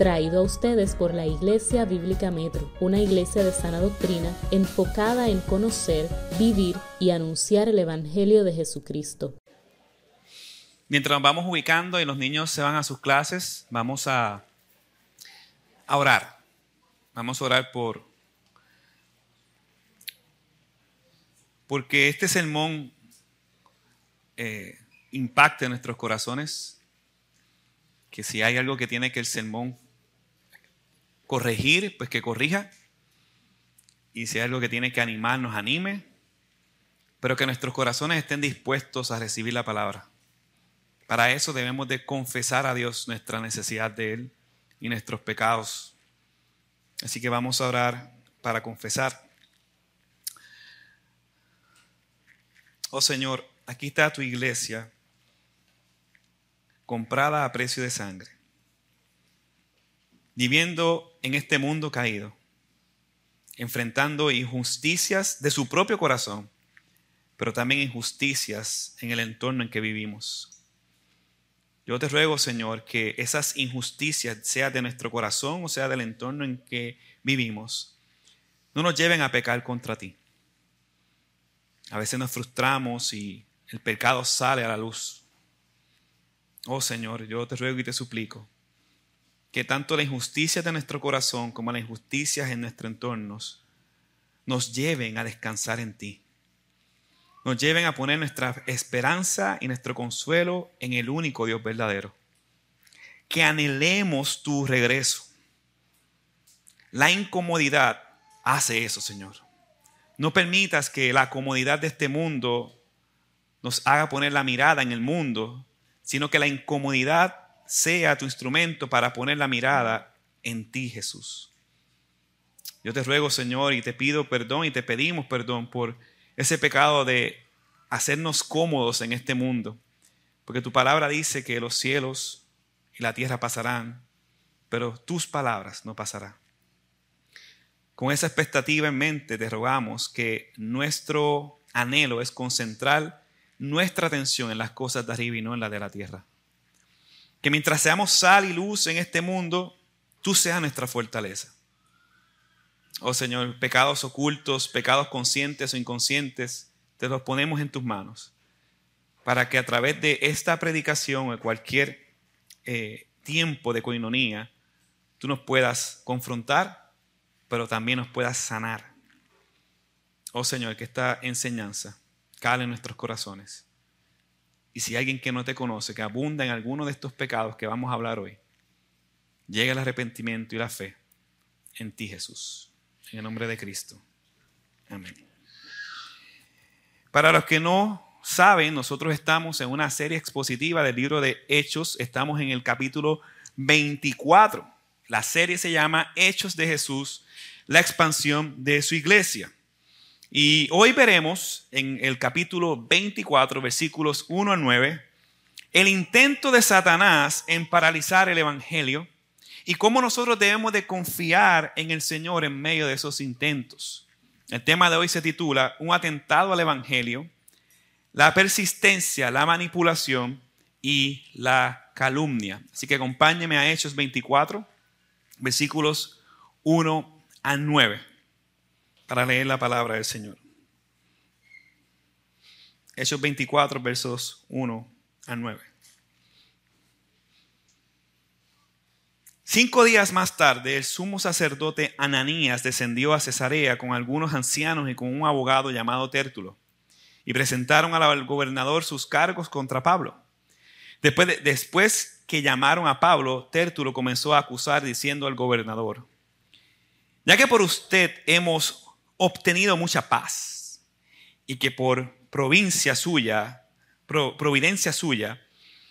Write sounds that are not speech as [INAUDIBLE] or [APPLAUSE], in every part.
traído a ustedes por la Iglesia Bíblica Metro, una iglesia de sana doctrina enfocada en conocer, vivir y anunciar el Evangelio de Jesucristo. Mientras nos vamos ubicando y los niños se van a sus clases, vamos a, orar. Vamos a orar por... Porque este sermón eh, impacte nuestros corazones. Que si hay algo que tiene que el sermón corregir, pues que corrija. Y si hay algo que tiene que animar, nos anime. Pero que nuestros corazones estén dispuestos a recibir la palabra. Para eso debemos de confesar a Dios nuestra necesidad de Él y nuestros pecados. Así que vamos a orar para confesar. Oh Señor, aquí está tu iglesia comprada a precio de sangre, viviendo en este mundo caído, enfrentando injusticias de su propio corazón, pero también injusticias en el entorno en que vivimos. Yo te ruego, Señor, que esas injusticias, sea de nuestro corazón o sea del entorno en que vivimos, no nos lleven a pecar contra ti. A veces nos frustramos y el pecado sale a la luz. Oh Señor, yo te ruego y te suplico que tanto la injusticia de nuestro corazón como las injusticias en nuestro entorno nos lleven a descansar en ti nos lleven a poner nuestra esperanza y nuestro consuelo en el único Dios verdadero. Que anhelemos tu regreso. La incomodidad hace eso, Señor. No permitas que la comodidad de este mundo nos haga poner la mirada en el mundo, sino que la incomodidad sea tu instrumento para poner la mirada en ti, Jesús. Yo te ruego, Señor, y te pido perdón y te pedimos perdón por ese pecado de hacernos cómodos en este mundo. Porque tu palabra dice que los cielos y la tierra pasarán, pero tus palabras no pasarán. Con esa expectativa en mente te rogamos que nuestro anhelo es concentrar nuestra atención en las cosas de arriba y no en las de la tierra. Que mientras seamos sal y luz en este mundo, tú seas nuestra fortaleza. Oh Señor, pecados ocultos, pecados conscientes o inconscientes, te los ponemos en tus manos. Para que a través de esta predicación o cualquier eh, tiempo de coinonía, tú nos puedas confrontar, pero también nos puedas sanar. Oh Señor, que esta enseñanza cale en nuestros corazones. Y si alguien que no te conoce, que abunda en alguno de estos pecados que vamos a hablar hoy, llegue el arrepentimiento y la fe en ti, Jesús. En el nombre de Cristo. Amén. Para los que no saben, nosotros estamos en una serie expositiva del libro de Hechos. Estamos en el capítulo 24. La serie se llama Hechos de Jesús, la expansión de su iglesia. Y hoy veremos en el capítulo 24, versículos 1 a 9, el intento de Satanás en paralizar el Evangelio y cómo nosotros debemos de confiar en el Señor en medio de esos intentos. El tema de hoy se titula Un atentado al Evangelio, la persistencia, la manipulación y la calumnia. Así que acompáñeme a Hechos 24, versículos 1 a 9, para leer la palabra del Señor. Hechos 24, versos 1 a 9. Cinco días más tarde, el sumo sacerdote Ananías descendió a Cesarea con algunos ancianos y con un abogado llamado Tértulo, y presentaron al gobernador sus cargos contra Pablo. Después, después que llamaron a Pablo, Tértulo comenzó a acusar diciendo al gobernador, ya que por usted hemos obtenido mucha paz y que por provincia suya, providencia suya,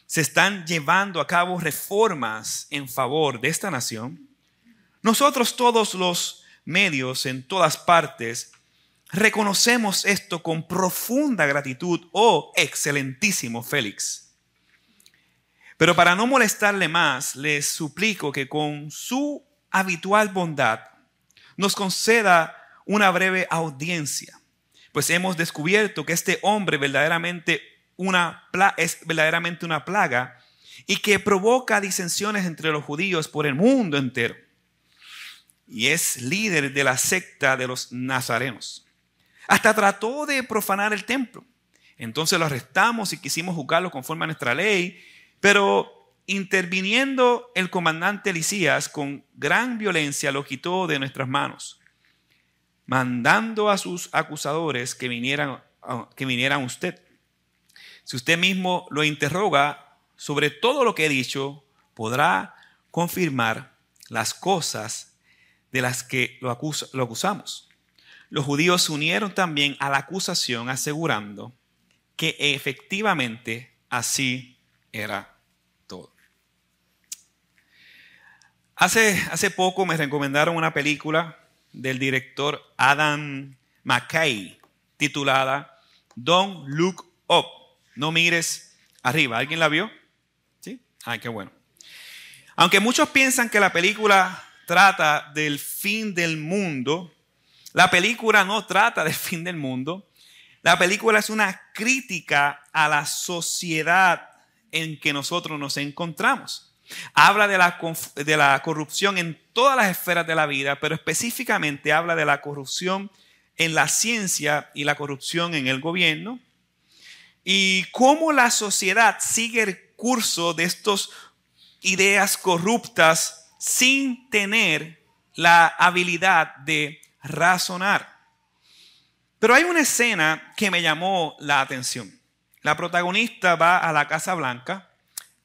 se están llevando a cabo reformas en favor de esta nación, nosotros todos los medios en todas partes reconocemos esto con profunda gratitud, oh excelentísimo Félix. Pero para no molestarle más, les suplico que con su habitual bondad nos conceda una breve audiencia, pues hemos descubierto que este hombre verdaderamente una, es verdaderamente una plaga y que provoca disensiones entre los judíos por el mundo entero. Y es líder de la secta de los nazarenos. Hasta trató de profanar el templo. Entonces lo arrestamos y quisimos juzgarlo conforme a nuestra ley, pero interviniendo el comandante Elisías con gran violencia lo quitó de nuestras manos, mandando a sus acusadores que vinieran, que vinieran a usted. Si usted mismo lo interroga sobre todo lo que he dicho, podrá confirmar las cosas de las que lo, lo acusamos. Los judíos se unieron también a la acusación asegurando que efectivamente así era todo. Hace, hace poco me recomendaron una película del director Adam McKay titulada Don't Look Up, no mires arriba. ¿Alguien la vio? ¿Sí? Ay, qué bueno. Aunque muchos piensan que la película trata del fin del mundo, la película no trata del fin del mundo, la película es una crítica a la sociedad en que nosotros nos encontramos. Habla de la, de la, corrupción en todas las esferas de la vida, pero específicamente habla de la corrupción en la ciencia y la corrupción en el gobierno. Y cómo la sociedad sigue el curso de estas ideas corruptas sin tener la habilidad de razonar. Pero hay una escena que me llamó la atención. La protagonista va a la Casa Blanca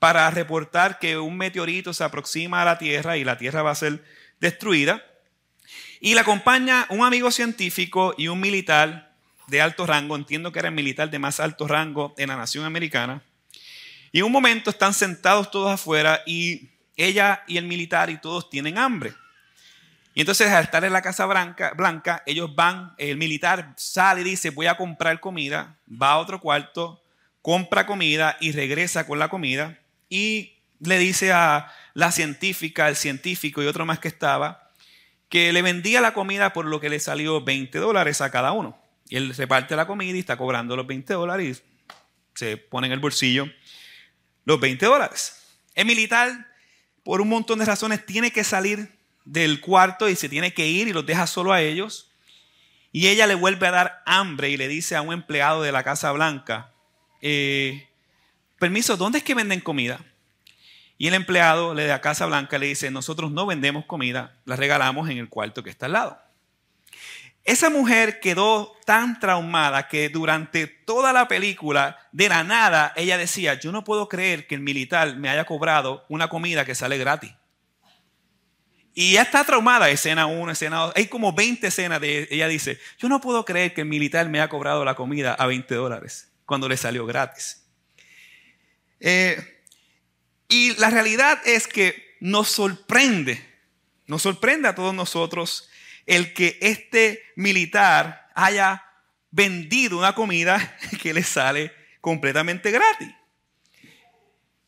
para reportar que un meteorito se aproxima a la Tierra y la Tierra va a ser destruida. Y la acompaña un amigo científico y un militar de alto rango, entiendo que era el militar de más alto rango en la nación americana. Y en un momento están sentados todos afuera y ella y el militar y todos tienen hambre. Y entonces al estar en la Casa Blanca, Blanca, ellos van, el militar sale y dice, voy a comprar comida, va a otro cuarto, compra comida y regresa con la comida y le dice a la científica, el científico y otro más que estaba, que le vendía la comida por lo que le salió 20 dólares a cada uno. Y él reparte la comida y está cobrando los 20 dólares y se pone en el bolsillo los 20 dólares. El militar, por un montón de razones, tiene que salir del cuarto y se tiene que ir y los deja solo a ellos. Y ella le vuelve a dar hambre y le dice a un empleado de la Casa Blanca, eh, permiso, ¿dónde es que venden comida? Y el empleado de la Casa Blanca le dice, nosotros no vendemos comida, la regalamos en el cuarto que está al lado. Esa mujer quedó tan traumada que durante toda la película, de la nada, ella decía, yo no puedo creer que el militar me haya cobrado una comida que sale gratis. Y ya está traumada, escena 1, escena 2. Hay como 20 escenas de ella dice, yo no puedo creer que el militar me haya cobrado la comida a 20 dólares cuando le salió gratis. Eh, y la realidad es que nos sorprende, nos sorprende a todos nosotros el que este militar haya vendido una comida [LAUGHS] que le sale completamente gratis.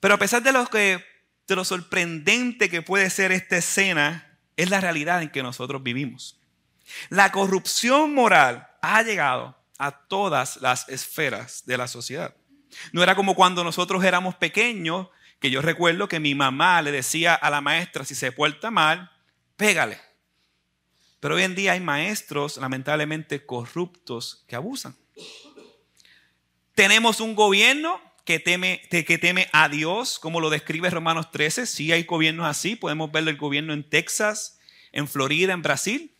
Pero a pesar de lo que de lo sorprendente que puede ser esta escena, es la realidad en que nosotros vivimos. La corrupción moral ha llegado a todas las esferas de la sociedad. No era como cuando nosotros éramos pequeños, que yo recuerdo que mi mamá le decía a la maestra, si se porta mal, pégale. Pero hoy en día hay maestros lamentablemente corruptos que abusan. Tenemos un gobierno que teme, que teme a Dios, como lo describe Romanos 13. Sí hay gobiernos así, podemos ver el gobierno en Texas, en Florida, en Brasil.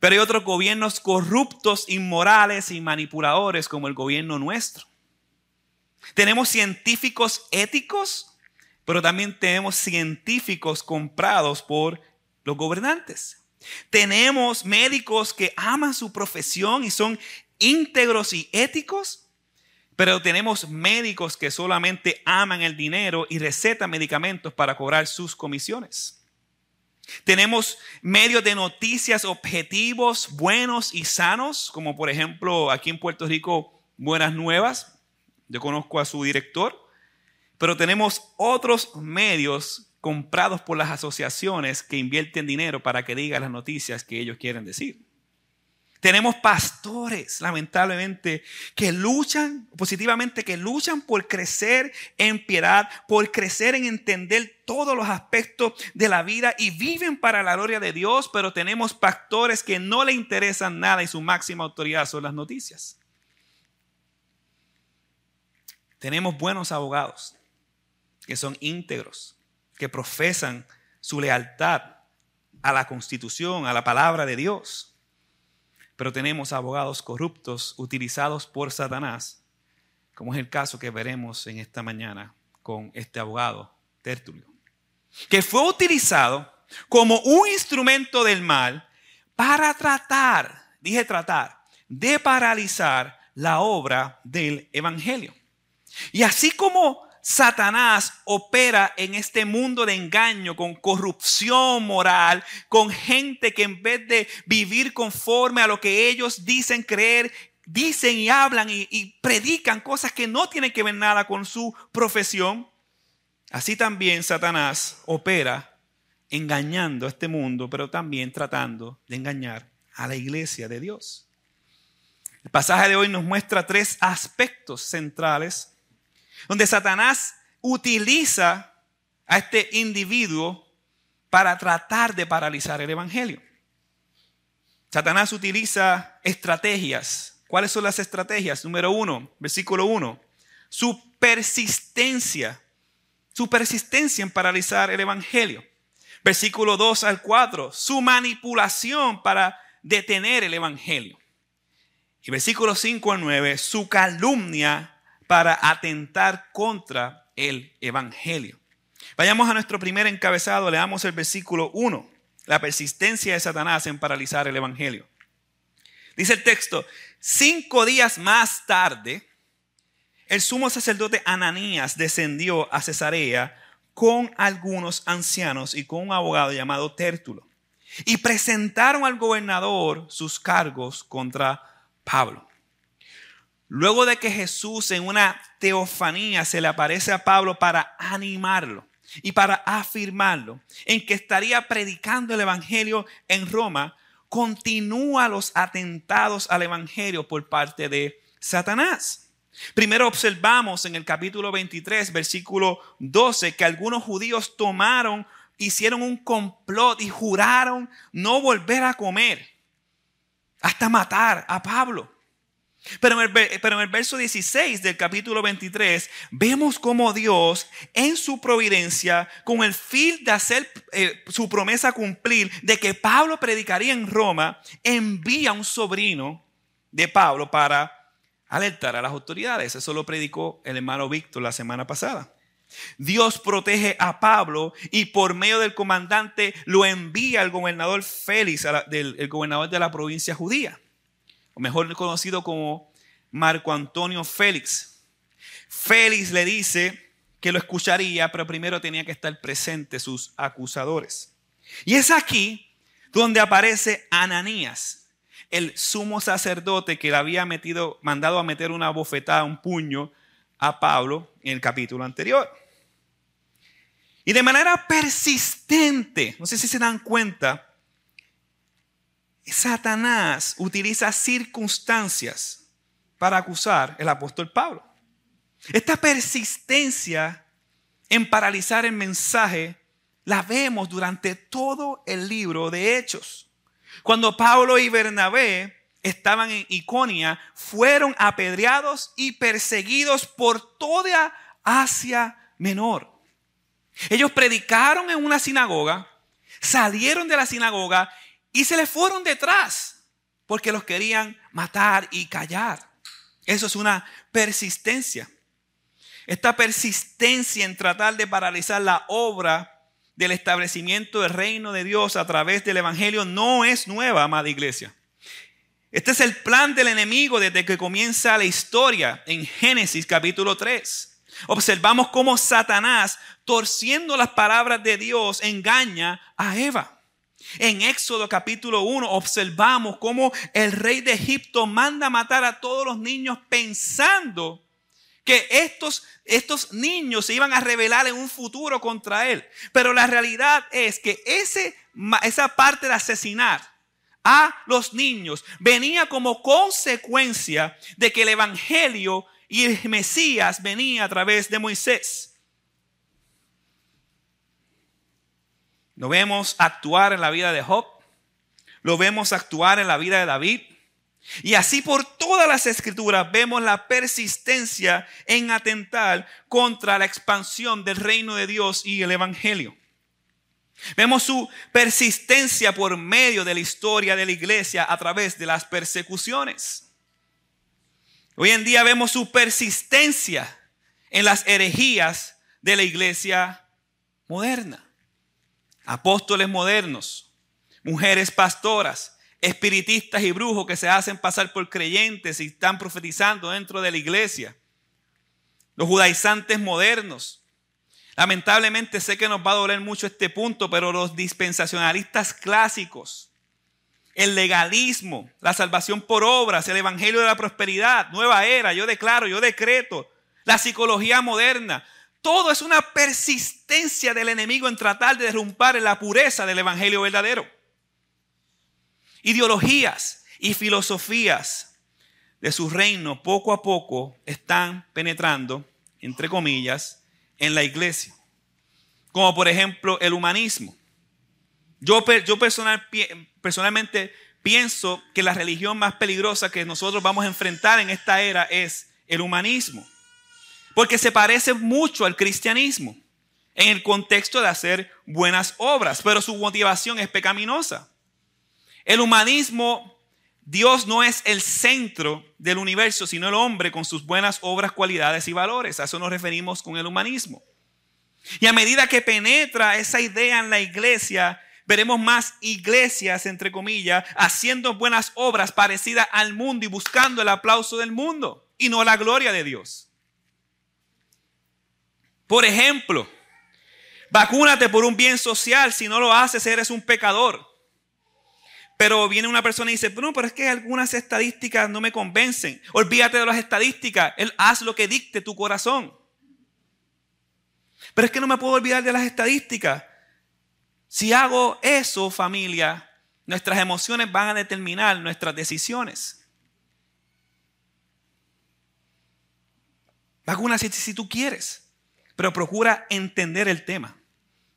Pero hay otros gobiernos corruptos, inmorales y manipuladores como el gobierno nuestro. Tenemos científicos éticos, pero también tenemos científicos comprados por los gobernantes. Tenemos médicos que aman su profesión y son íntegros y éticos, pero tenemos médicos que solamente aman el dinero y recetan medicamentos para cobrar sus comisiones. Tenemos medios de noticias objetivos, buenos y sanos, como por ejemplo aquí en Puerto Rico, Buenas Nuevas. Yo conozco a su director. Pero tenemos otros medios comprados por las asociaciones que invierten dinero para que digan las noticias que ellos quieren decir. Tenemos pastores, lamentablemente, que luchan positivamente, que luchan por crecer en piedad, por crecer en entender todos los aspectos de la vida y viven para la gloria de Dios, pero tenemos pastores que no le interesan nada y su máxima autoridad son las noticias. Tenemos buenos abogados que son íntegros, que profesan su lealtad a la constitución, a la palabra de Dios pero tenemos abogados corruptos utilizados por Satanás, como es el caso que veremos en esta mañana con este abogado Tertulio, que fue utilizado como un instrumento del mal para tratar, dije tratar, de paralizar la obra del Evangelio. Y así como Satanás opera en este mundo de engaño, con corrupción moral, con gente que en vez de vivir conforme a lo que ellos dicen creer, dicen y hablan y, predican cosas que no tienen que ver nada con su profesión. Así también Satanás opera engañando a este mundo, pero también tratando de engañar a la iglesia de Dios. El pasaje de hoy nos muestra tres aspectos centrales donde Satanás utiliza a este individuo para tratar de paralizar el Evangelio. Satanás utiliza estrategias. ¿Cuáles son las estrategias? Número uno, versículo uno, su persistencia, su persistencia en paralizar el Evangelio. Versículo 2 al 4, su manipulación para detener el Evangelio. Y versículo 5 al 9, su calumnia para atentar contra el Evangelio. Vayamos a nuestro primer encabezado, leamos el versículo 1, la persistencia de Satanás en paralizar el Evangelio. Dice el texto, cinco días más tarde, el sumo sacerdote Ananías descendió a Cesarea con algunos ancianos y con un abogado llamado Tértulo. Y presentaron al gobernador sus cargos contra Pablo. Luego de que Jesús en una teofanía se le aparece a Pablo para animarlo y para afirmarlo en que estaría predicando el Evangelio en Roma, continúa los atentados al Evangelio por parte de Satanás. Primero observamos en el capítulo 23, versículo 12, que algunos judíos tomaron, hicieron un complot y juraron no volver a comer hasta matar a Pablo. Pero en, el, verso 16 del capítulo 23 vemos cómo Dios en su providencia, con el fin de hacer eh, su promesa cumplir de que Pablo predicaría en Roma, envía un sobrino de Pablo para alertar a las autoridades. Eso lo predicó el hermano Víctor la semana pasada. Dios protege a Pablo y por medio del comandante lo envía al gobernador Félix, el gobernador de la provincia judía o mejor conocido como Marco Antonio Félix. Félix le dice que lo escucharía, pero primero tenía que estar presente sus acusadores. Y es aquí donde aparece Ananías, el sumo sacerdote que le había metido, mandado a meter una bofetada, un puño a Pablo en el capítulo anterior. Y de manera persistente, no sé si se dan cuenta, Satanás utiliza circunstancias para acusar al apóstol Pablo. Esta persistencia en paralizar el mensaje la vemos durante todo el libro de Hechos. Cuando Pablo y Bernabé estaban en Iconia, fueron apedreados y perseguidos por toda Asia Menor. Ellos predicaron en una sinagoga, salieron de la sinagoga y se le fueron detrás porque los querían matar y callar. Eso es una persistencia. Esta persistencia en tratar de paralizar la obra del establecimiento del reino de Dios a través del Evangelio no es nueva, amada iglesia. Este es el plan del enemigo desde que comienza la historia en Génesis capítulo 3. Observamos cómo Satanás, torciendo las palabras de Dios, engaña a Eva. En Éxodo capítulo 1 observamos cómo el rey de Egipto manda matar a todos los niños pensando que estos, estos niños se iban a rebelar en un futuro contra él. Pero la realidad es que ese, esa parte de asesinar a los niños venía como consecuencia de que el Evangelio y el Mesías venía a través de Moisés. Lo vemos actuar en la vida de Job, lo vemos actuar en la vida de David, y así por todas las escrituras vemos la persistencia en atentar contra la expansión del reino de Dios y el Evangelio. Vemos su persistencia por medio de la historia de la iglesia a través de las persecuciones. Hoy en día vemos su persistencia en las herejías de la iglesia moderna. Apóstoles modernos, mujeres pastoras, espiritistas y brujos que se hacen pasar por creyentes y están profetizando dentro de la iglesia. Los judaizantes modernos. Lamentablemente sé que nos va a doler mucho este punto, pero los dispensacionalistas clásicos, el legalismo, la salvación por obras, el evangelio de la prosperidad, nueva era, yo declaro, yo decreto, la psicología moderna, todo es una persistencia del enemigo en tratar de derrumbar la pureza del evangelio verdadero ideologías y filosofías de su reino poco a poco están penetrando, entre comillas, en la iglesia. Como por ejemplo el humanismo. Yo, yo personal, personalmente pienso que la religión más peligrosa que nosotros vamos a enfrentar en esta era es el humanismo. Porque se parece mucho al cristianismo en el contexto de hacer buenas obras, pero su motivación es pecaminosa. El humanismo, Dios no es el centro del universo, sino el hombre con sus buenas obras, cualidades y valores. A eso nos referimos con el humanismo. Y a medida que penetra esa idea en la iglesia, veremos más iglesias, entre comillas, haciendo buenas obras parecidas al mundo y buscando el aplauso del mundo y no la gloria de Dios. Por ejemplo, vacúnate por un bien social, si no lo haces eres un pecador. Pero viene una persona y dice, no, pero es que algunas estadísticas no me convencen. Olvídate de las estadísticas. Él haz lo que dicte tu corazón. Pero es que no me puedo olvidar de las estadísticas. Si hago eso, familia, nuestras emociones van a determinar nuestras decisiones. Vacúnate si tú quieres, pero procura entender el tema.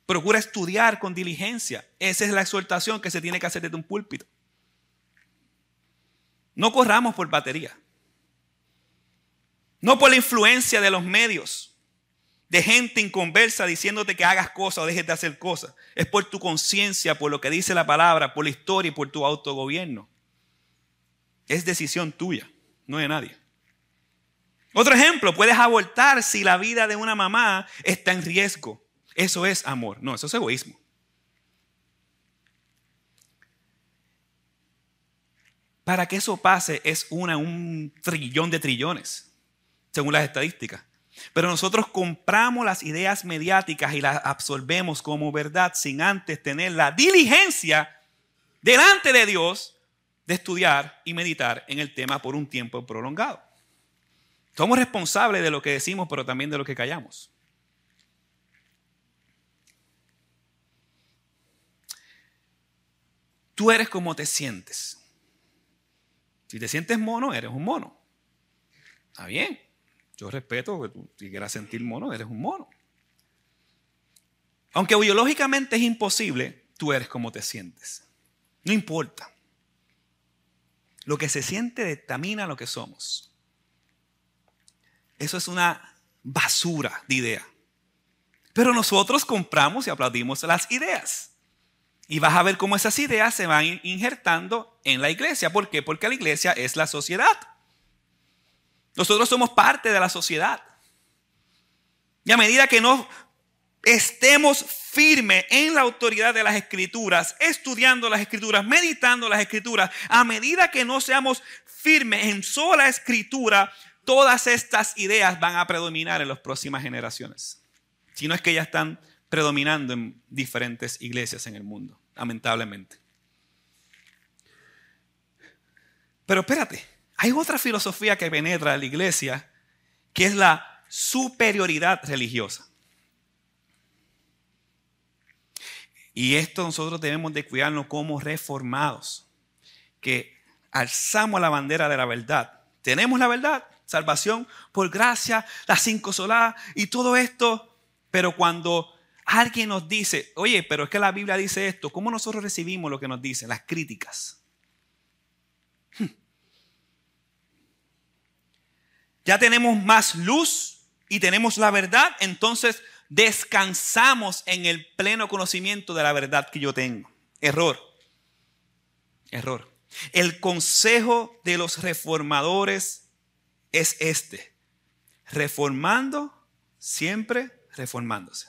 Procura estudiar con diligencia. Esa es la exhortación que se tiene que hacer desde un púlpito. No corramos por batería. No por la influencia de los medios, de gente inconversa diciéndote que hagas cosas o dejes de hacer cosas. Es por tu conciencia, por lo que dice la palabra, por la historia y por tu autogobierno. Es decisión tuya, no de nadie. Otro ejemplo, puedes abortar si la vida de una mamá está en riesgo. Eso es amor. No, eso es egoísmo. Para que eso pase es una, un trillón de trillones, según las estadísticas. Pero nosotros compramos las ideas mediáticas y las absorbemos como verdad sin antes tener la diligencia delante de Dios de estudiar y meditar en el tema por un tiempo prolongado. Somos responsables de lo que decimos, pero también de lo que callamos. Tú eres como te sientes. Si te sientes mono, eres un mono. Está bien. Yo respeto que tú si quieras sentir mono, eres un mono. Aunque biológicamente es imposible, tú eres como te sientes. No importa. Lo que se siente determina lo que somos. Eso es una basura de idea. Pero nosotros compramos y aplaudimos las ideas. Y vas a ver cómo esas ideas se van injertando en la iglesia. ¿Por qué? Porque la iglesia es la sociedad. Nosotros somos parte de la sociedad. Y a medida que no estemos firmes en la autoridad de las escrituras, estudiando las escrituras, meditando las escrituras, a medida que no seamos firmes en sola escritura, todas estas ideas van a predominar en las próximas generaciones. Si no es que ya están predominando en diferentes iglesias en el mundo, lamentablemente. Pero espérate, hay otra filosofía que penetra en la iglesia, que es la superioridad religiosa. Y esto nosotros debemos de cuidarnos como reformados. que alzamos la bandera de la verdad. Tenemos la verdad, salvación por gracia, las cinco soladas y todo esto, pero cuando alguien nos dice, oye, pero es que la Biblia dice esto, ¿cómo nosotros recibimos lo que nos dice? Las críticas. Hmm. Ya tenemos más luz y tenemos la verdad, entonces descansamos en el pleno conocimiento de la verdad que yo tengo. Error. Error. El consejo de los reformadores es este. Reformando, siempre reformándose.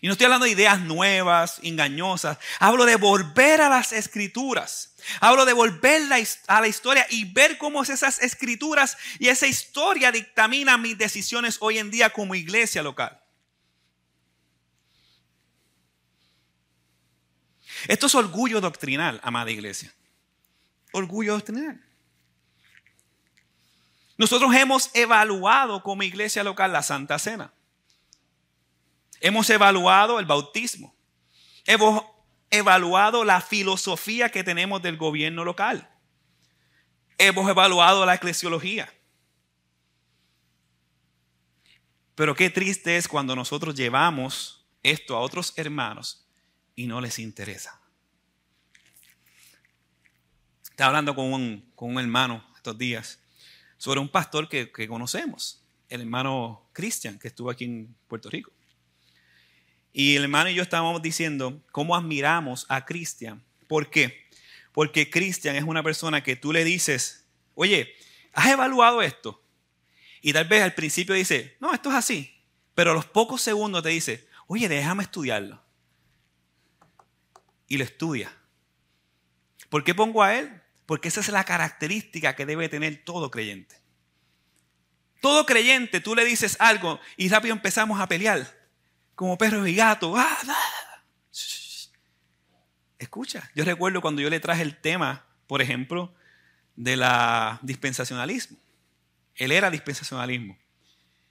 Y no estoy hablando de ideas nuevas, engañosas. Hablo de volver a las escrituras. Hablo de volver a la historia y ver cómo esas escrituras y esa historia dictamina mis decisiones hoy en día como iglesia local. Esto es orgullo doctrinal, amada iglesia. Orgullo doctrinal. Nosotros hemos evaluado como iglesia local la Santa Cena. Hemos evaluado el bautismo. Hemos evaluado la filosofía que tenemos del gobierno local. Hemos evaluado la eclesiología. Pero qué triste es cuando nosotros llevamos esto a otros hermanos y no les interesa. Estaba hablando con un, con un hermano estos días sobre un pastor que, que conocemos, el hermano Cristian, que estuvo aquí en Puerto Rico. Y el hermano y yo estábamos diciendo cómo admiramos a Cristian. ¿Por qué? Porque Cristian es una persona que tú le dices, oye, ¿has evaluado esto? Y tal vez al principio dice, no, esto es así. Pero a los pocos segundos te dice, oye, déjame estudiarlo. Y lo estudia. ¿Por qué pongo a él? Porque esa es la característica que debe tener todo creyente. Todo creyente, tú le dices algo y rápido empezamos a pelear como perro y gato. Ah, Escucha, yo recuerdo cuando yo le traje el tema, por ejemplo, de la dispensacionalismo. Él era dispensacionalismo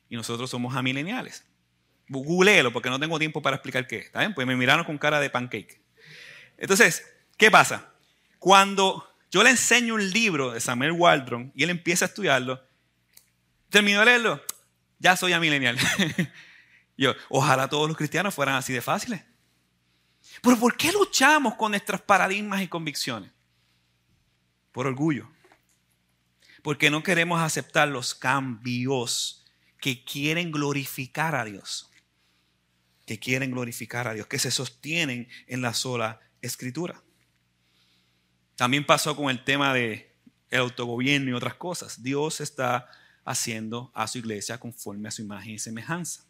y nosotros somos amileniales. Googleelo porque no tengo tiempo para explicar qué. ¿Está bien? Pues me miraron con cara de pancake. Entonces, ¿qué pasa? Cuando yo le enseño un libro de Samuel Waldron y él empieza a estudiarlo, termino de leerlo, ya soy amilenial. [LAUGHS] Yo, ojalá todos los cristianos fueran así de fáciles. Pero ¿por qué luchamos con nuestros paradigmas y convicciones? Por orgullo. Porque no queremos aceptar los cambios que quieren glorificar a Dios. Que quieren glorificar a Dios, que se sostienen en la sola escritura. También pasó con el tema del el autogobierno y otras cosas. Dios está haciendo a su iglesia conforme a su imagen y semejanza.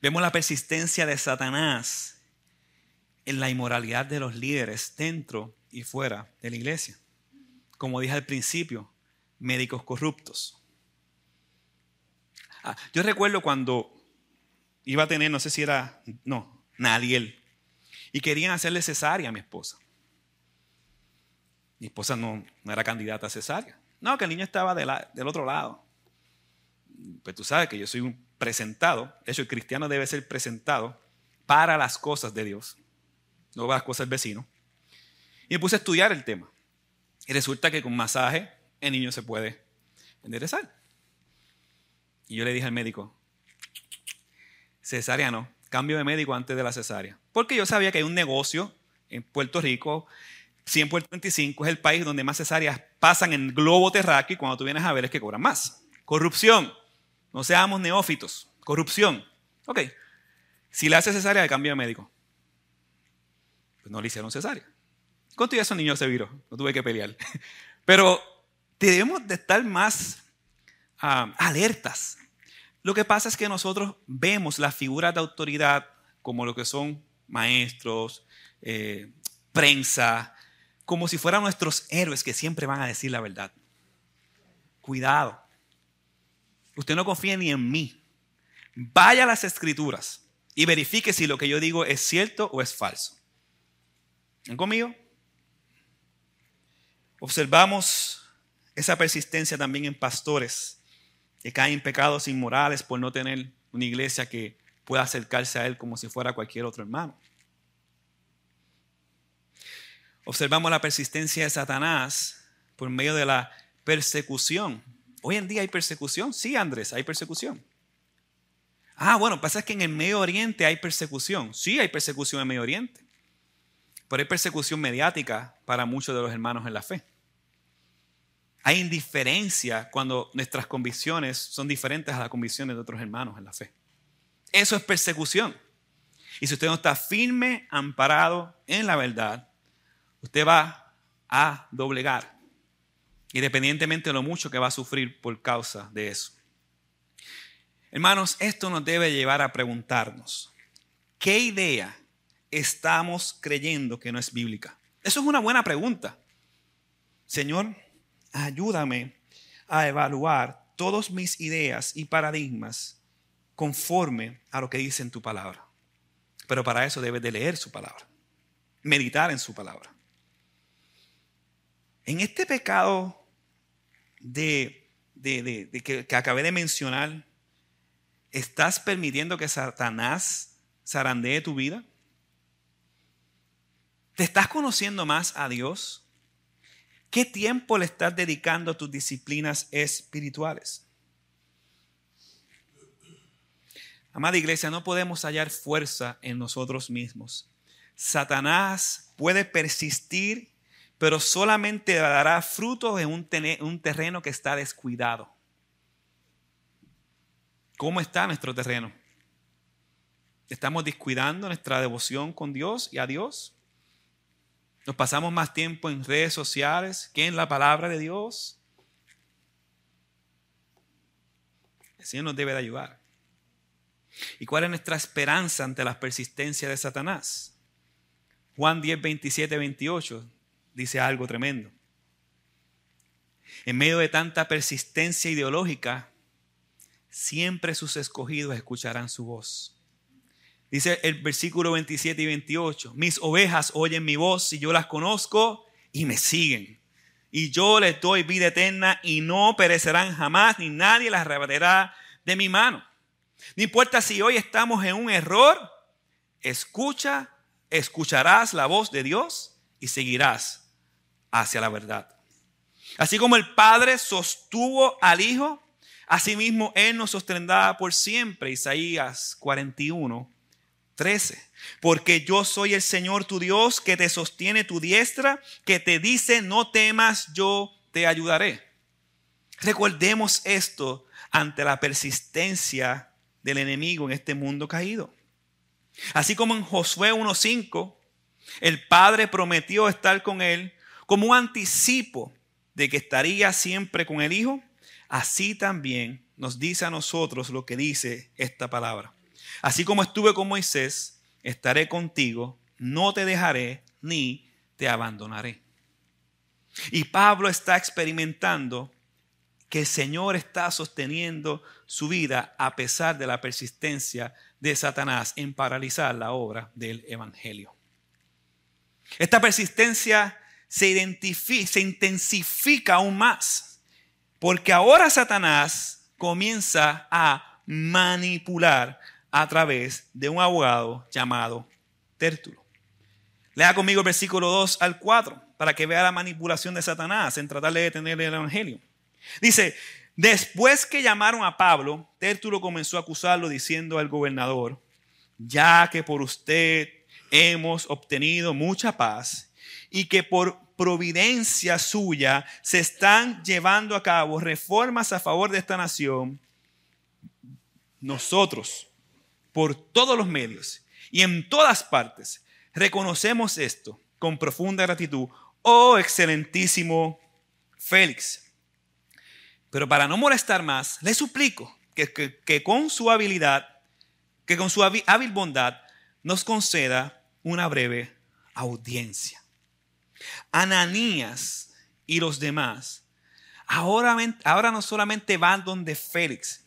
Vemos la persistencia de Satanás en la inmoralidad de los líderes dentro y fuera de la iglesia. Como dije al principio, médicos corruptos. Ah, yo recuerdo cuando iba a tener, no sé si era, no, Nadiel, y querían hacerle cesárea a mi esposa. Mi esposa no, no era candidata a cesárea. No, que el niño estaba del otro lado. Pues tú sabes que yo soy un presentado, de hecho el cristiano debe ser presentado para las cosas de Dios, no para las cosas del vecino. Y me puse a estudiar el tema. Y resulta que con masaje el niño se puede enderezar. Y yo le dije al médico, cesárea no, cambio de médico antes de la cesárea. Porque yo sabía que hay un negocio en Puerto Rico, 100 por 35 es el país donde más cesáreas pasan en globo terráqueo y cuando tú vienes a ver es que cobran más. Corrupción. No seamos neófitos. Corrupción. Ok. Si le hace cesárea, le cambio de médico. Pues no le hicieron cesárea. ¿Cuánto ya ese niño se viró? No tuve que pelear. [LAUGHS] Pero debemos de estar más ah, alertas. Lo que pasa es que nosotros vemos las figuras de autoridad como lo que son maestros, eh, prensa, como si fueran nuestros héroes que siempre van a decir la verdad. Cuidado. Usted no confía ni en mí. Vaya a las escrituras y verifique si lo que yo digo es cierto o es falso. ¿Están conmigo? Observamos esa persistencia también en pastores que caen en pecados inmorales por no tener una iglesia que pueda acercarse a Él como si fuera cualquier otro hermano. observamos la persistencia de Satanás por medio de la persecución. Hoy en día hay persecución. Sí, Andrés, hay persecución. Ah, bueno, pasa que en el Medio Oriente hay persecución. Sí, hay persecución en Medio Oriente. Pero hay persecución mediática para muchos de los hermanos en la fe. Hay indiferencia cuando nuestras convicciones son diferentes a las convicciones de otros hermanos en la fe. Eso es persecución. Y si usted no está firme, amparado en la verdad, usted va a doblegar, independientemente de lo mucho que va a sufrir por causa de eso. Hermanos, esto nos debe llevar a preguntarnos, ¿qué idea estamos creyendo que no es bíblica? Eso es una buena pregunta. Señor, ayúdame a evaluar todas mis ideas y paradigmas conforme a lo que dice en tu palabra. Pero para eso debes de leer su palabra, meditar en su palabra. En este pecado de, que, que acabé de mencionar, ¿estás permitiendo que Satanás zarandee tu vida? ¿Te estás conociendo más a Dios? ¿Qué tiempo le estás dedicando a tus disciplinas espirituales? Amada iglesia, no podemos hallar fuerza en nosotros mismos. Satanás puede persistir, pero solamente dará frutos en un, un terreno que está descuidado. ¿Cómo está nuestro terreno? ¿Estamos descuidando nuestra devoción con Dios y a Dios? ¿Nos pasamos más tiempo en redes sociales que en la palabra de Dios? El Señor nos debe de ayudar. ¿Y cuál es nuestra esperanza ante la persistencia de Satanás? Juan 10, 27, 28 dice algo tremendo. En medio de tanta persistencia ideológica, siempre sus escogidos escucharán su voz. Dice el versículo 27 y 28, mis ovejas oyen mi voz y yo las conozco y me siguen. Y yo les doy vida eterna y no perecerán jamás, ni nadie las arrebatará de mi mano. No importa si hoy estamos en un error, escucha, escucharás la voz de Dios y seguirás hacia la verdad. Así como el Padre sostuvo al Hijo, asimismo Él nos sostendrá por siempre. Isaías 41, 13. Porque yo soy el Señor tu Dios que te sostiene tu diestra, que te dice, no temas, yo te ayudaré. Recordemos esto ante la persistencia del enemigo en este mundo caído. Así como en Josué 1.5, el Padre prometió estar con él como un anticipo de que estaría siempre con el Hijo, así también nos dice a nosotros lo que dice esta palabra. Así como estuve con Moisés, estaré contigo, no te dejaré ni te abandonaré. Y Pablo está experimentando que el Señor está sosteniendo su vida a pesar de la persistencia de Satanás en paralizar la obra del Evangelio. Esta persistencia se, se intensifica aún más, porque ahora Satanás comienza a manipular a través de un abogado llamado Tértulo. Lea conmigo el versículo 2 al 4 para que vea la manipulación de Satanás en tratar de detener el Evangelio. Dice, después que llamaron a Pablo, Tértulo comenzó a acusarlo diciendo al gobernador, ya que por usted hemos obtenido mucha paz y que por providencia suya se están llevando a cabo reformas a favor de esta nación, nosotros, por todos los medios y en todas partes, reconocemos esto con profunda gratitud. Oh, excelentísimo Félix pero para no molestar más, le suplico que, con su habilidad, que con su hábil bondad, nos conceda una breve audiencia. Ananías y los demás ahora, ahora no solamente van donde Félix,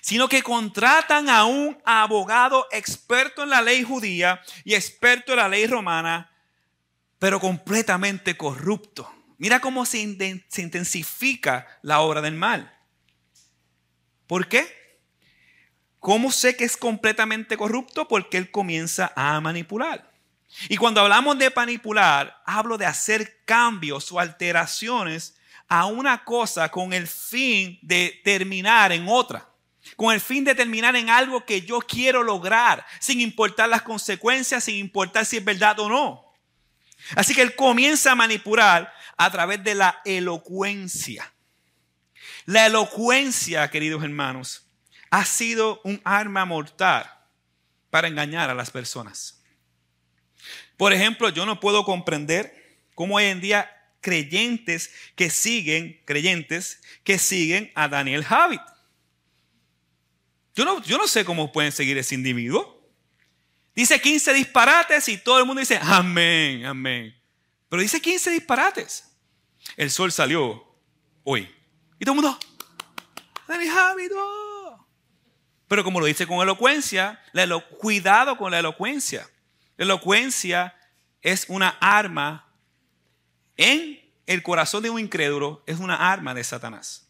sino que contratan a un abogado experto en la ley judía y experto en la ley romana, pero completamente corrupto. Mira cómo se, intensifica la obra del mal. ¿Por qué? ¿Cómo sé que es completamente corrupto? Porque él comienza a manipular. Y cuando hablamos de manipular, hablo de hacer cambios o alteraciones a una cosa con el fin de terminar en otra, con el fin de terminar en algo que yo quiero lograr, sin importar las consecuencias, sin importar si es verdad o no. Así que él comienza a manipular a través de la elocuencia. La elocuencia, queridos hermanos, ha sido un arma mortal para engañar a las personas. Por ejemplo, yo no puedo comprender cómo hoy en día creyentes que siguen, creyentes que siguen a Daniel Javid. Yo no, yo no sé cómo pueden seguir ese individuo. Dice 15 disparates y todo el mundo dice, amén, amén. Pero dice 15 disparates. El sol salió hoy. Y todo el mundo, oh". Pero como lo dice con elocuencia, cuidado con la elocuencia. La elocuencia es una arma en el corazón de un incrédulo, es una arma de Satanás.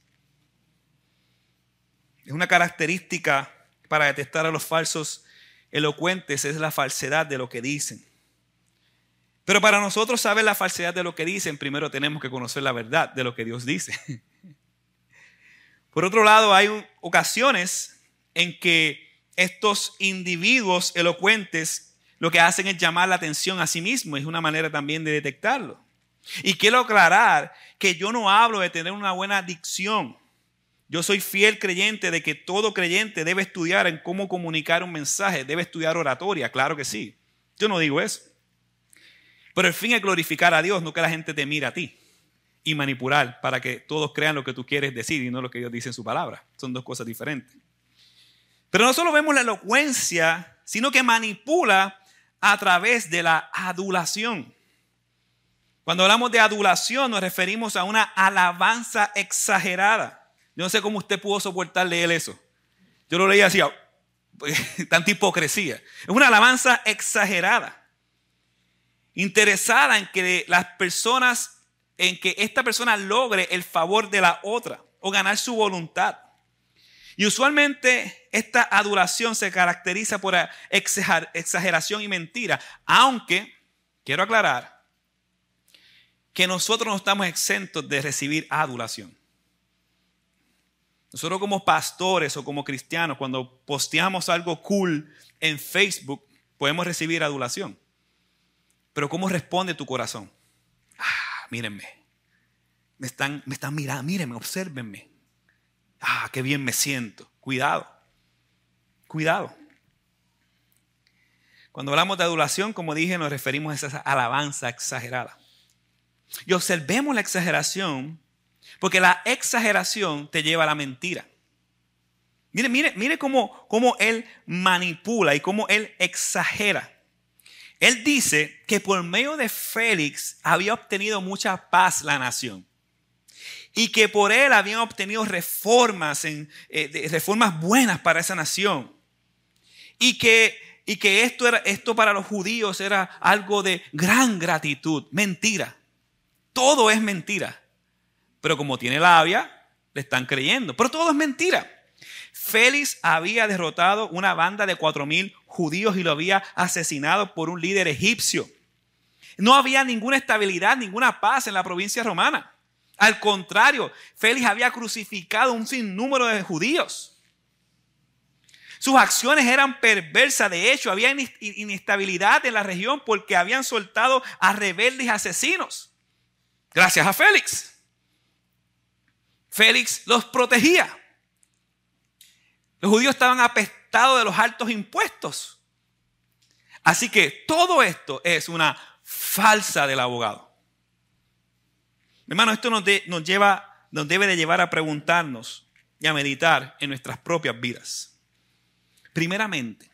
Es una característica para detectar a los falsos elocuentes, es la falsedad de lo que dicen. Pero para nosotros saber la falsedad de lo que dicen, primero tenemos que conocer la verdad de lo que Dios dice. Por otro lado, hay ocasiones en que estos individuos elocuentes lo que hacen es llamar la atención a sí mismos, es una manera también de detectarlo. Y quiero aclarar que yo no hablo de tener una buena dicción. Yo soy fiel creyente de que todo creyente debe estudiar en cómo comunicar un mensaje, debe estudiar oratoria, claro que sí. Yo no digo eso. Pero el fin es glorificar a Dios, no que la gente te mire a ti y manipular para que todos crean lo que tú quieres decir y no lo que Dios dice en su palabra. Son dos cosas diferentes. Pero no solo vemos la elocuencia, sino que manipula a través de la adulación. Cuando hablamos de adulación nos referimos a una alabanza exagerada. Yo no sé cómo usted pudo soportar leer eso. Yo lo leía así, [LAUGHS] tanta hipocresía. Es una alabanza exagerada. Interesada en que las personas, en que esta persona logre el favor de la otra o ganar su voluntad. Y usualmente esta adoración se caracteriza por exageración y mentira, aunque quiero aclarar que nosotros no estamos exentos de recibir adulación. Nosotros como pastores o como cristianos, cuando posteamos algo cool en Facebook, podemos recibir adulación. Pero ¿cómo responde tu corazón? Ah, mírenme. Me están, me están mirando, mírenme, obsérvenme. Ah, qué bien me siento. Cuidado. Cuidado. Cuando hablamos de adulación, como dije, nos referimos a esa alabanza exagerada. Y observemos la exageración, porque la exageración te lleva a la mentira. Mire, mire, mire cómo, cómo él manipula y cómo él exagera. Él dice que por medio de Félix había obtenido mucha paz la nación y que por él habían obtenido reformas, en, eh, reformas buenas para esa nación. Y que, y que esto, era, esto para los judíos era algo de gran gratitud. Mentira. Todo es mentira. Pero como tiene labia, le están creyendo. Pero todo es mentira. Félix había derrotado una banda de cuatro mil judíos y lo había asesinado por un líder egipcio. No había ninguna estabilidad, ninguna paz en la provincia romana. Al contrario, Félix había crucificado un sinnúmero de judíos. Sus acciones eran perversas. De hecho, había inestabilidad en la región porque habían soltado a rebeldes asesinos. Gracias a Félix. Félix los protegía. Los judíos estaban apestados de los altos impuestos. Así que todo esto es una falsa del abogado. Hermano, esto nos, nos, lleva, nos debe de llevar a preguntarnos y a meditar en nuestras propias vidas. Primeramente,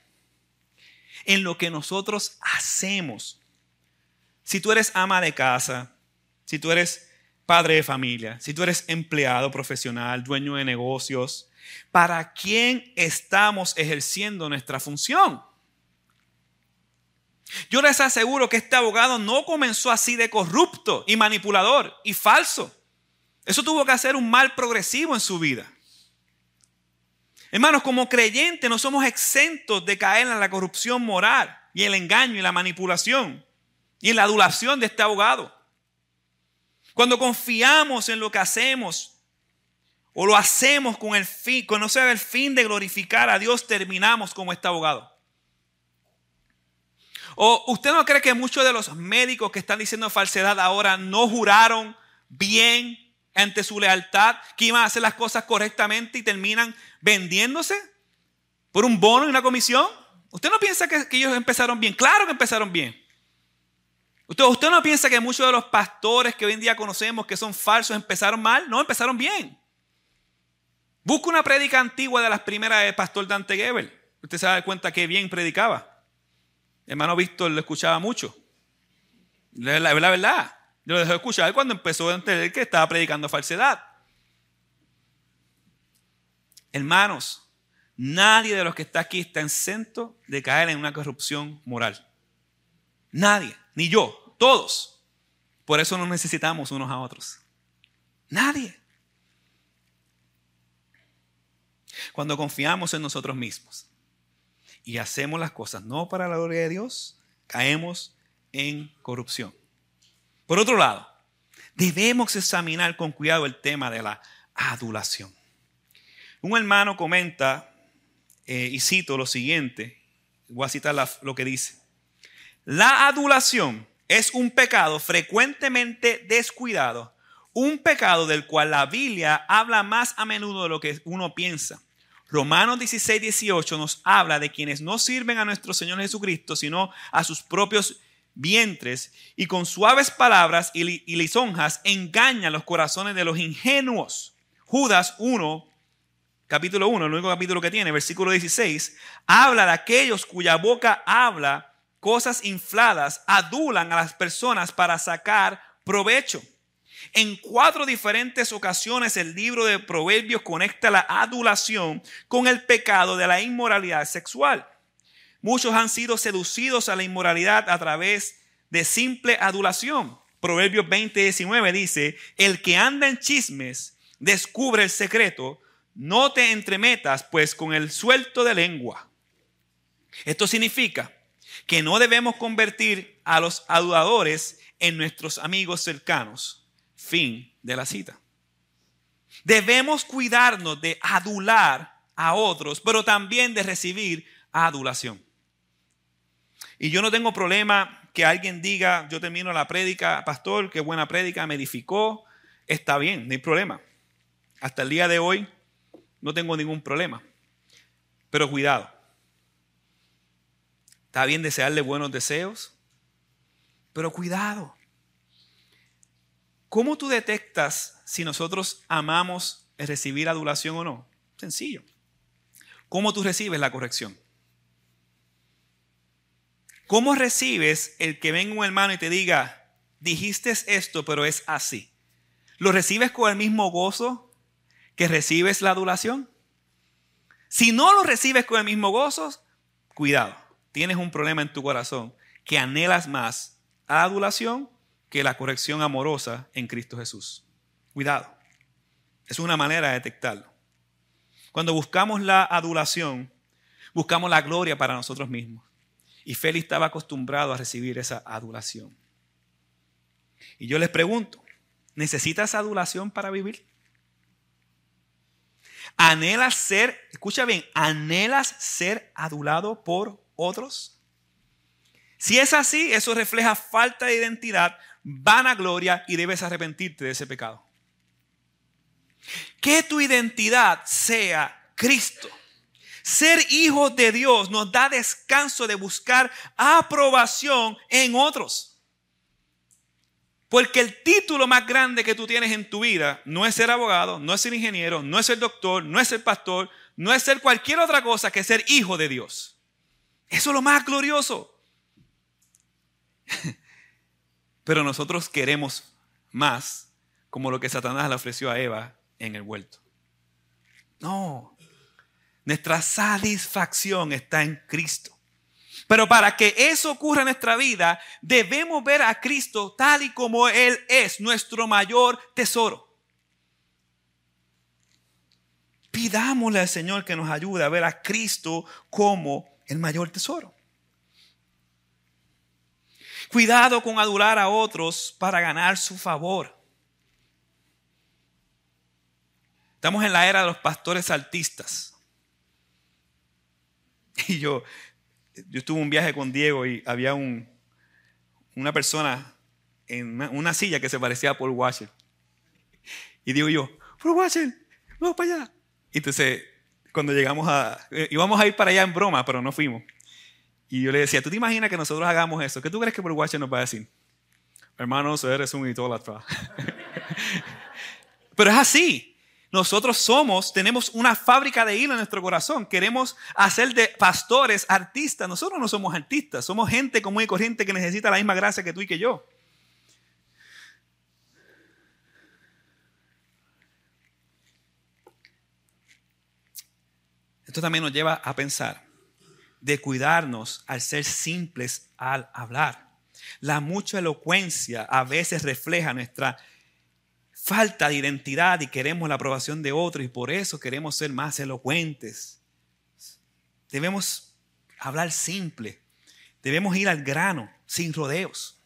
en lo que nosotros hacemos. Si tú eres ama de casa, si tú eres padre de familia, si tú eres empleado profesional, dueño de negocios, ¿para quién estamos ejerciendo nuestra función? Yo les aseguro que este abogado no comenzó así de corrupto y manipulador y falso. Eso tuvo que hacer un mal progresivo en su vida. Hermanos, como creyentes no somos exentos de caer en la corrupción moral y el engaño y la manipulación y en la adulación de este abogado. Cuando confiamos en lo que hacemos o lo hacemos con el fin, sea el fin de glorificar a Dios, terminamos como este abogado. ¿O usted no cree que muchos de los médicos que están diciendo falsedad ahora no juraron bien ante su lealtad, que iban a hacer las cosas correctamente y terminan vendiéndose por un bono y una comisión? ¿Usted no piensa que, ellos empezaron bien? Claro que empezaron bien. ¿Usted, ¿Usted no piensa que muchos de los pastores que hoy en día conocemos que son falsos empezaron mal? No, empezaron bien. Busca una prédica antigua de las primeras del pastor Dante Gebel. Usted se da cuenta que bien predicaba. Hermano Víctor lo escuchaba mucho. La, la, la verdad. Yo lo dejé escuchar cuando empezó a entender que estaba predicando falsedad. Hermanos, nadie de los que está aquí está exento de caer en una corrupción moral. Nadie, ni yo, todos. Por eso nos necesitamos unos a otros. Nadie. Cuando confiamos en nosotros mismos y hacemos las cosas no para la gloria de Dios, caemos en corrupción. Por otro lado, debemos examinar con cuidado el tema de la adulación. Un hermano comenta, eh, y cito lo siguiente, voy a citar lo que dice. La adulación es un pecado frecuentemente descuidado, un pecado del cual la Biblia habla más a menudo de lo que uno piensa. Romanos 16, 18 nos habla de quienes no sirven a nuestro Señor Jesucristo, sino a sus propios vientres y con suaves palabras y, lisonjas engaña los corazones de los ingenuos. Judas 1, capítulo 1, el único capítulo que tiene, versículo 16, habla de aquellos cuya boca habla cosas infladas, adulan a las personas para sacar provecho. En cuatro diferentes ocasiones el libro de Proverbios conecta la adulación con el pecado de la inmoralidad sexual. Muchos han sido seducidos a la inmoralidad a través de simple adulación. Proverbios 20, 19 dice, el que anda en chismes descubre el secreto, no te entremetas pues con el suelto de lengua. Esto significa que no debemos convertir a los aduladores en nuestros amigos cercanos. Fin de la cita. Debemos cuidarnos de adular a otros, pero también de recibir adulación. Y yo no tengo problema que alguien diga, yo termino la prédica, pastor, qué buena prédica, me edificó. Está bien, no hay problema. Hasta el día de hoy no tengo ningún problema. Pero cuidado. Está bien desearle buenos deseos, pero cuidado. ¿Cómo tú detectas si nosotros amamos recibir adulación o no? Sencillo. ¿Cómo tú recibes la corrección? ¿Cómo recibes el que venga un hermano y te diga, dijiste esto, pero es así? ¿Lo recibes con el mismo gozo que recibes la adulación? Si no lo recibes con el mismo gozo, cuidado, tienes un problema en tu corazón que anhelas más adulación que la corrección amorosa en Cristo Jesús. Cuidado, es una manera de detectarlo. Cuando buscamos la adulación, buscamos la gloria para nosotros mismos. Y Félix estaba acostumbrado a recibir esa adulación. Y yo les pregunto, ¿necesitas adulación para vivir? ¿Anhelas ser, escucha bien, anhelas ser adulado por otros? Si es así, eso refleja falta de identidad, vanagloria y debes arrepentirte de ese pecado. Que tu identidad sea Cristo. Ser hijo de Dios nos da descanso de buscar aprobación en otros. Porque el título más grande que tú tienes en tu vida no es ser abogado, no es ser ingeniero, no es ser doctor, no es ser pastor, no es ser cualquier otra cosa que ser hijo de Dios. Eso es lo más glorioso. [LAUGHS] Pero nosotros queremos más como lo que Satanás le ofreció a Eva en el huerto. No, nuestra satisfacción está en Cristo. Pero para que eso ocurra en nuestra vida, debemos ver a Cristo tal y como Él es, nuestro mayor tesoro. Pidámosle al Señor que nos ayude a ver a Cristo como el mayor tesoro. Cuidado con adular a otros para ganar su favor. Estamos en la era de los pastores artistas. [LAUGHS] Y yo, yo estuve un viaje con Diego y había un, una persona en una, silla que se parecía a Paul Washer. Y digo yo, Paul Washer, vamos para allá. Y entonces, cuando llegamos a, eh, íbamos a ir para allá en broma, pero no fuimos. Y yo le decía, ¿tú te imaginas que nosotros hagamos eso? ¿Qué tú crees que Washer nos va a decir? Hermanos, eres un idólatra. [LAUGHS] pero es así. Nosotros somos, tenemos una fábrica de hilo en nuestro corazón. Queremos hacer de pastores artistas. Nosotros no somos artistas, somos gente común y corriente que necesita la misma gracia que tú y que yo. Esto también nos lleva a pensar de cuidarnos al ser simples al hablar. La mucha elocuencia a veces refleja nuestra falta de identidad y queremos la aprobación de otros y por eso queremos ser más elocuentes. Debemos hablar simple, debemos ir al grano, sin rodeos.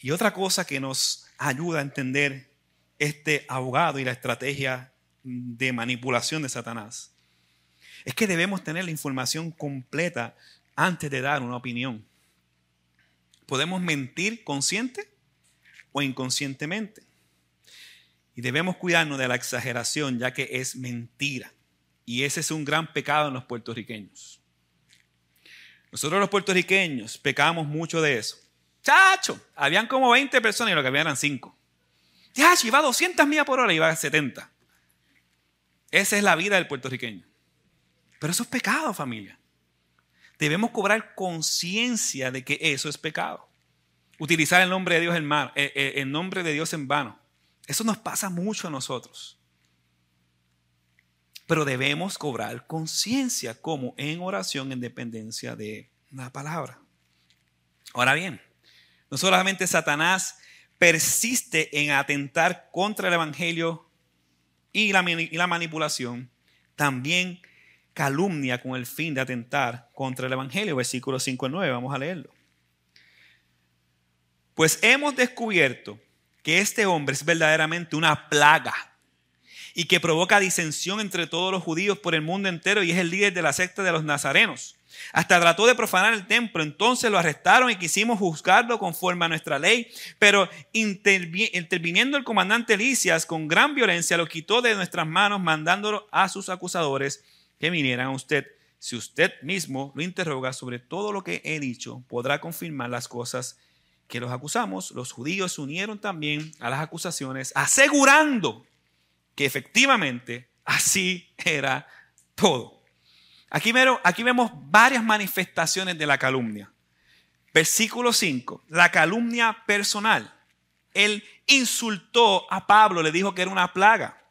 Y otra cosa que nos ayuda a entender este abogado y la estrategia de manipulación de Satanás es que debemos tener la información completa antes de dar una opinión. Podemos mentir consciente o inconscientemente. Y debemos cuidarnos de la exageración, ya que es mentira. Y ese es un gran pecado en los puertorriqueños. Nosotros los puertorriqueños pecamos mucho de eso. Chacho, habían como 20 personas y lo que había eran 5. Chacho, iba a 200 millas por hora y iba a 70. Esa es la vida del puertorriqueño. Pero eso es pecado, familia debemos cobrar conciencia de que eso es pecado. Utilizar el nombre de Dios en, eh, eh, el nombre de Dios en vano. Eso nos pasa mucho a nosotros. Pero debemos cobrar conciencia como en oración en dependencia de la palabra. Ahora bien, no solamente Satanás persiste en atentar contra el Evangelio y la, manipulación, también calumnia con el fin de atentar contra el Evangelio. Versículo 5 y 9, vamos a leerlo. Pues hemos descubierto que este hombre es verdaderamente una plaga y que provoca disensión entre todos los judíos por el mundo entero y es el líder de la secta de los nazarenos. Hasta trató de profanar el templo, entonces lo arrestaron y quisimos juzgarlo conforme a nuestra ley, pero interviniendo el comandante Licias con gran violencia lo quitó de nuestras manos mandándolo a sus acusadores que vinieran a usted. Si usted mismo lo interroga sobre todo lo que he dicho, podrá confirmar las cosas que los acusamos. Los judíos se unieron también a las acusaciones, asegurando que efectivamente así era todo. Aquí, vemos varias manifestaciones de la calumnia. Versículo 5, la calumnia personal. Él insultó a Pablo, le dijo que era una plaga.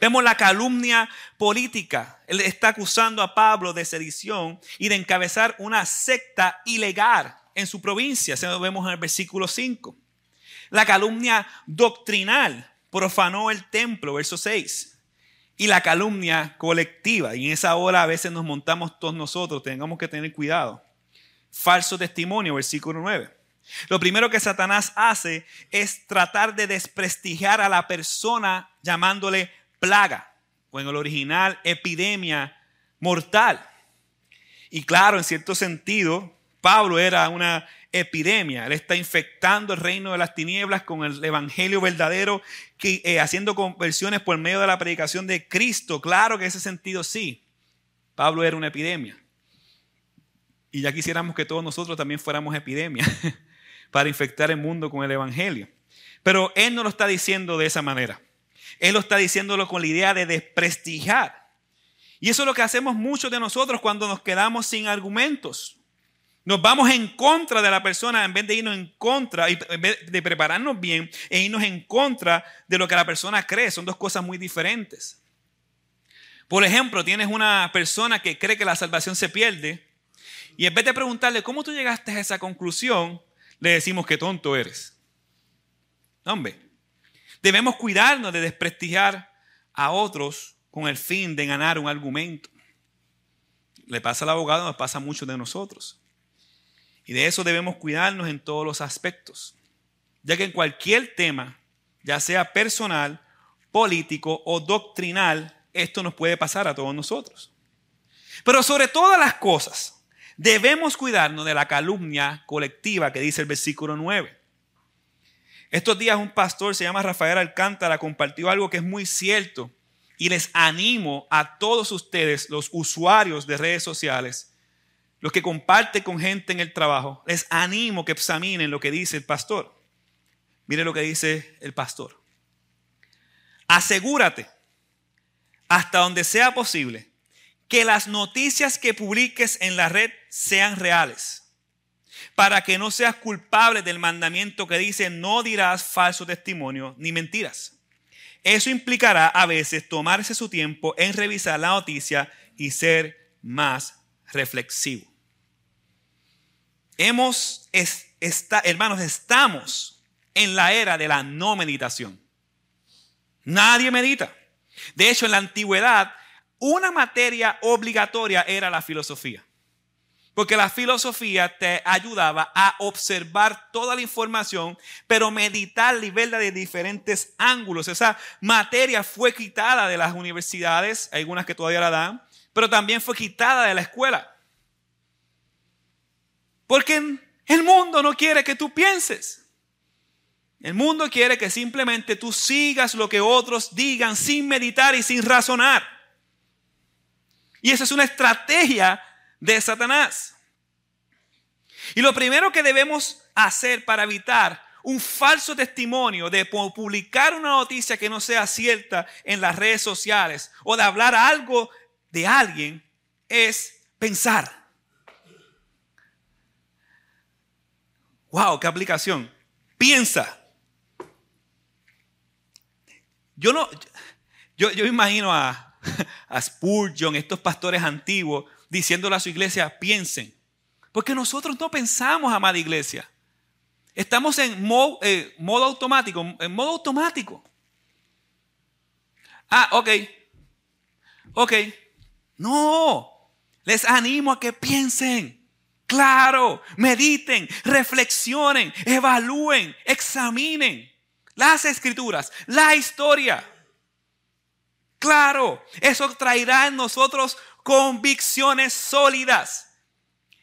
Vemos la calumnia política. Él está acusando a Pablo de sedición y de encabezar una secta ilegal en su provincia. Se lo vemos en el versículo 5. La calumnia doctrinal profanó el templo, verso 6. Y la calumnia colectiva. Y en esa hora a veces nos montamos todos nosotros. Tengamos que tener cuidado. Falso testimonio, versículo 9. Lo primero que Satanás hace es tratar de desprestigiar a la persona llamándole plaga, o en el original, epidemia mortal. Y claro, en cierto sentido, Pablo era una epidemia. Él está infectando el reino de las tinieblas con el evangelio verdadero, que, eh, haciendo conversiones por medio de la predicación de Cristo. Claro que en ese sentido sí. Pablo era una epidemia. Y ya quisiéramos que todos nosotros también fuéramos epidemia [LAUGHS] para infectar el mundo con el evangelio. Pero él no lo está diciendo de esa manera. Él lo está diciéndolo con la idea de desprestigiar. Y eso es lo que hacemos muchos de nosotros cuando nos quedamos sin argumentos. Nos vamos en contra de la persona en vez de irnos en contra, en vez de prepararnos bien e irnos en contra de lo que la persona cree. Son dos cosas muy diferentes. Por ejemplo, tienes una persona que cree que la salvación se pierde y en vez de preguntarle cómo tú llegaste a esa conclusión, le decimos que tonto eres. Hombre, Debemos cuidarnos de desprestigiar a otros con el fin de ganar un argumento. le pasa al abogado, nos pasa a muchos de nosotros. Y de eso debemos cuidarnos en todos los aspectos, ya que en cualquier tema, ya sea personal, político o doctrinal, esto nos puede pasar a todos nosotros. Pero sobre todas las cosas, debemos cuidarnos de la calumnia colectiva que dice el versículo 9. Estos días un pastor, se llama Rafael Alcántara, compartió algo que es muy cierto y les animo a todos ustedes, los usuarios de redes sociales, los que comparten con gente en el trabajo, les animo que examinen lo que dice el pastor. Mire lo que dice el pastor. Asegúrate, hasta donde sea posible, que las noticias que publiques en la red sean reales, para que no seas culpable del mandamiento que dice no dirás falso testimonio ni mentiras. Eso implicará a veces tomarse su tiempo en revisar la noticia y ser más reflexivo. Hemos, hermanos, estamos en la era de la no meditación. Nadie medita. De hecho, en la antigüedad, una materia obligatoria era la filosofía. Porque la filosofía te ayudaba a observar toda la información, pero meditar y verla de diferentes ángulos. Esa materia fue quitada de las universidades, algunas que todavía la dan, pero también fue quitada de la escuela. Porque el mundo no quiere que tú pienses. El mundo quiere que simplemente tú sigas lo que otros digan sin meditar y sin razonar. Y esa es una estrategia de Satanás. Y lo primero que debemos hacer para evitar un falso testimonio de publicar una noticia que no sea cierta en las redes sociales o de hablar algo de alguien es pensar. Wow, qué aplicación. Piensa. Yo no, yo, yo imagino a, [LAUGHS] a Spurgeon, estos pastores antiguos, diciéndole a su iglesia, piensen. Porque nosotros no pensamos, amada iglesia. Estamos en modo, eh, modo automático, en modo automático. Ah, ok. Ok. No. Les animo a que piensen. Claro, mediten, reflexionen, evalúen, examinen las escrituras, la historia. Claro, eso traerá en nosotros convicciones sólidas.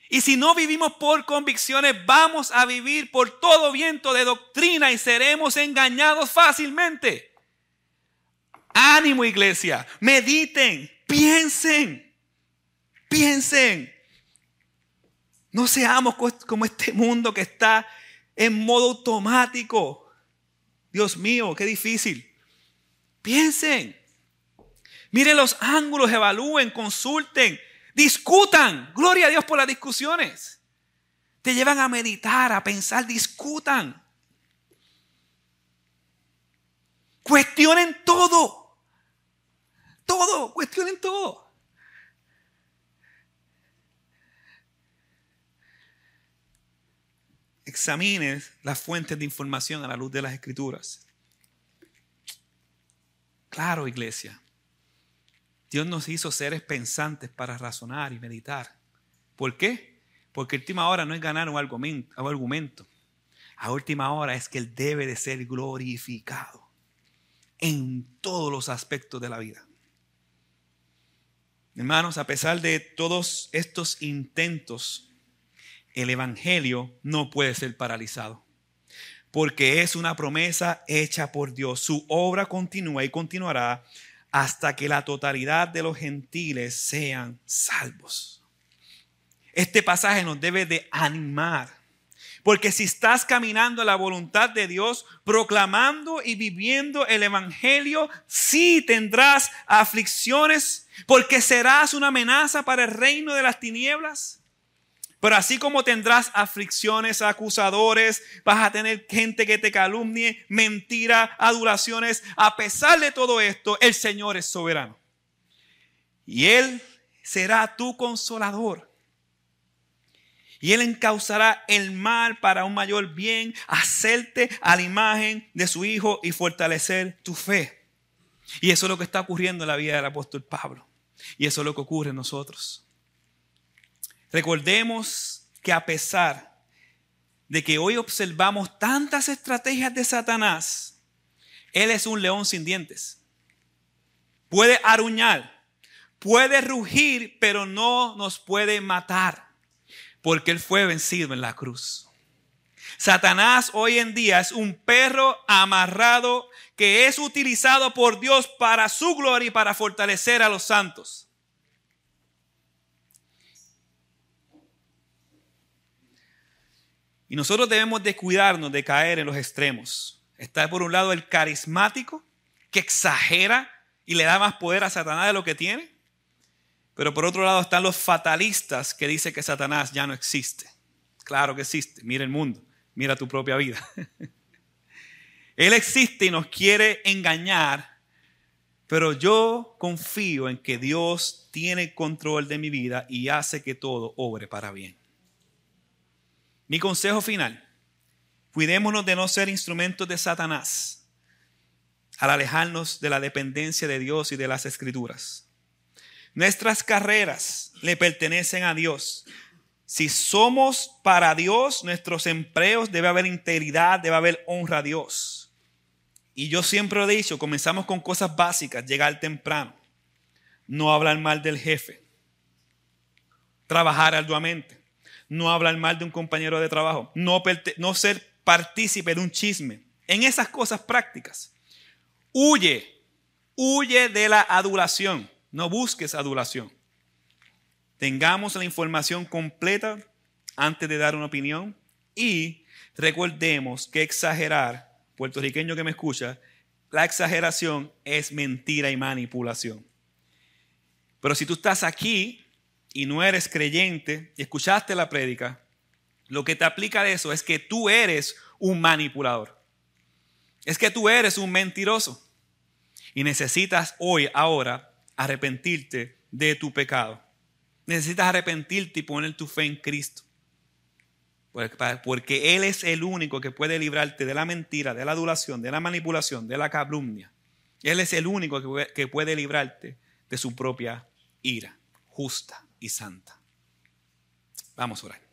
Y si no vivimos por convicciones, vamos a vivir por todo viento de doctrina y seremos engañados fácilmente. Ánimo iglesia, mediten, piensen, piensen. No seamos como este mundo que está en modo automático. Dios mío, qué difícil. Piensen. Miren los ángulos, evalúen, consulten. Discutan. Gloria a Dios por las discusiones. Te llevan a meditar, a pensar, discutan. Cuestionen todo. Todo, cuestionen todo. Examines las fuentes de información a la luz de las escrituras. Claro, iglesia. Dios nos hizo seres pensantes para razonar y meditar. ¿Por qué? Porque última hora no es ganar un argumento. A última hora es que Él debe de ser glorificado en todos los aspectos de la vida. Hermanos, a pesar de todos estos intentos, el Evangelio no puede ser paralizado. Porque es una promesa hecha por Dios. Su obra continúa y continuará hasta que la totalidad de los gentiles sean salvos. Este pasaje nos debe de animar. Porque si estás caminando a la voluntad de Dios, proclamando y viviendo el Evangelio, sí tendrás aflicciones, porque serás una amenaza para el reino de las tinieblas. Pero así como tendrás aflicciones, acusadores, vas a tener gente que te calumnie, mentira, adulaciones. A pesar de todo esto, el Señor es soberano. Y Él será tu consolador. Y Él encauzará el mal para un mayor bien, hacerte a la imagen de su Hijo y fortalecer tu fe. Y eso es lo que está ocurriendo en la vida del apóstol Pablo. Y eso es lo que ocurre en nosotros. Recordemos que a pesar de que hoy observamos tantas estrategias de Satanás, Él es un león sin dientes. Puede aruñar, puede rugir, pero no nos puede matar, porque Él fue vencido en la cruz. Satanás hoy en día es un perro amarrado que es utilizado por Dios para su gloria y para fortalecer a los santos. Y nosotros debemos de cuidarnos de caer en los extremos. Está por un lado el carismático, que exagera y le da más poder a Satanás de lo que tiene. Pero por otro lado están los fatalistas que dicen que Satanás ya no existe. Claro que existe. Mira el mundo, mira tu propia vida. [LAUGHS] Él existe y nos quiere engañar, pero yo confío en que Dios tiene control de mi vida y hace que todo obre para bien. Mi consejo final, cuidémonos de no ser instrumentos de Satanás al alejarnos de la dependencia de Dios y de las escrituras. Nuestras carreras le pertenecen a Dios. Si somos para Dios, nuestros empleos debe haber integridad, debe haber honra a Dios. Y yo siempre he dicho, comenzamos con cosas básicas, llegar temprano, no hablar mal del jefe, trabajar arduamente, no hablar mal de un compañero de trabajo, no, ser partícipe de un chisme. En esas cosas prácticas, huye, huye de la adulación. No busques adulación. Tengamos la información completa antes de dar una opinión y recordemos que exagerar, puertorriqueño que me escucha, la exageración es mentira y manipulación. Pero si tú estás aquí y no eres creyente y escuchaste la prédica, lo que te aplica de eso es que tú eres un manipulador. Es que tú eres un mentiroso. Y necesitas hoy, ahora, arrepentirte de tu pecado. Necesitas arrepentirte y poner tu fe en Cristo. Porque Él es el único que puede librarte de la mentira, de la adulación, de la manipulación, de la calumnia. Él es el único que puede librarte de su propia ira, justa y santa. Vamos a orar.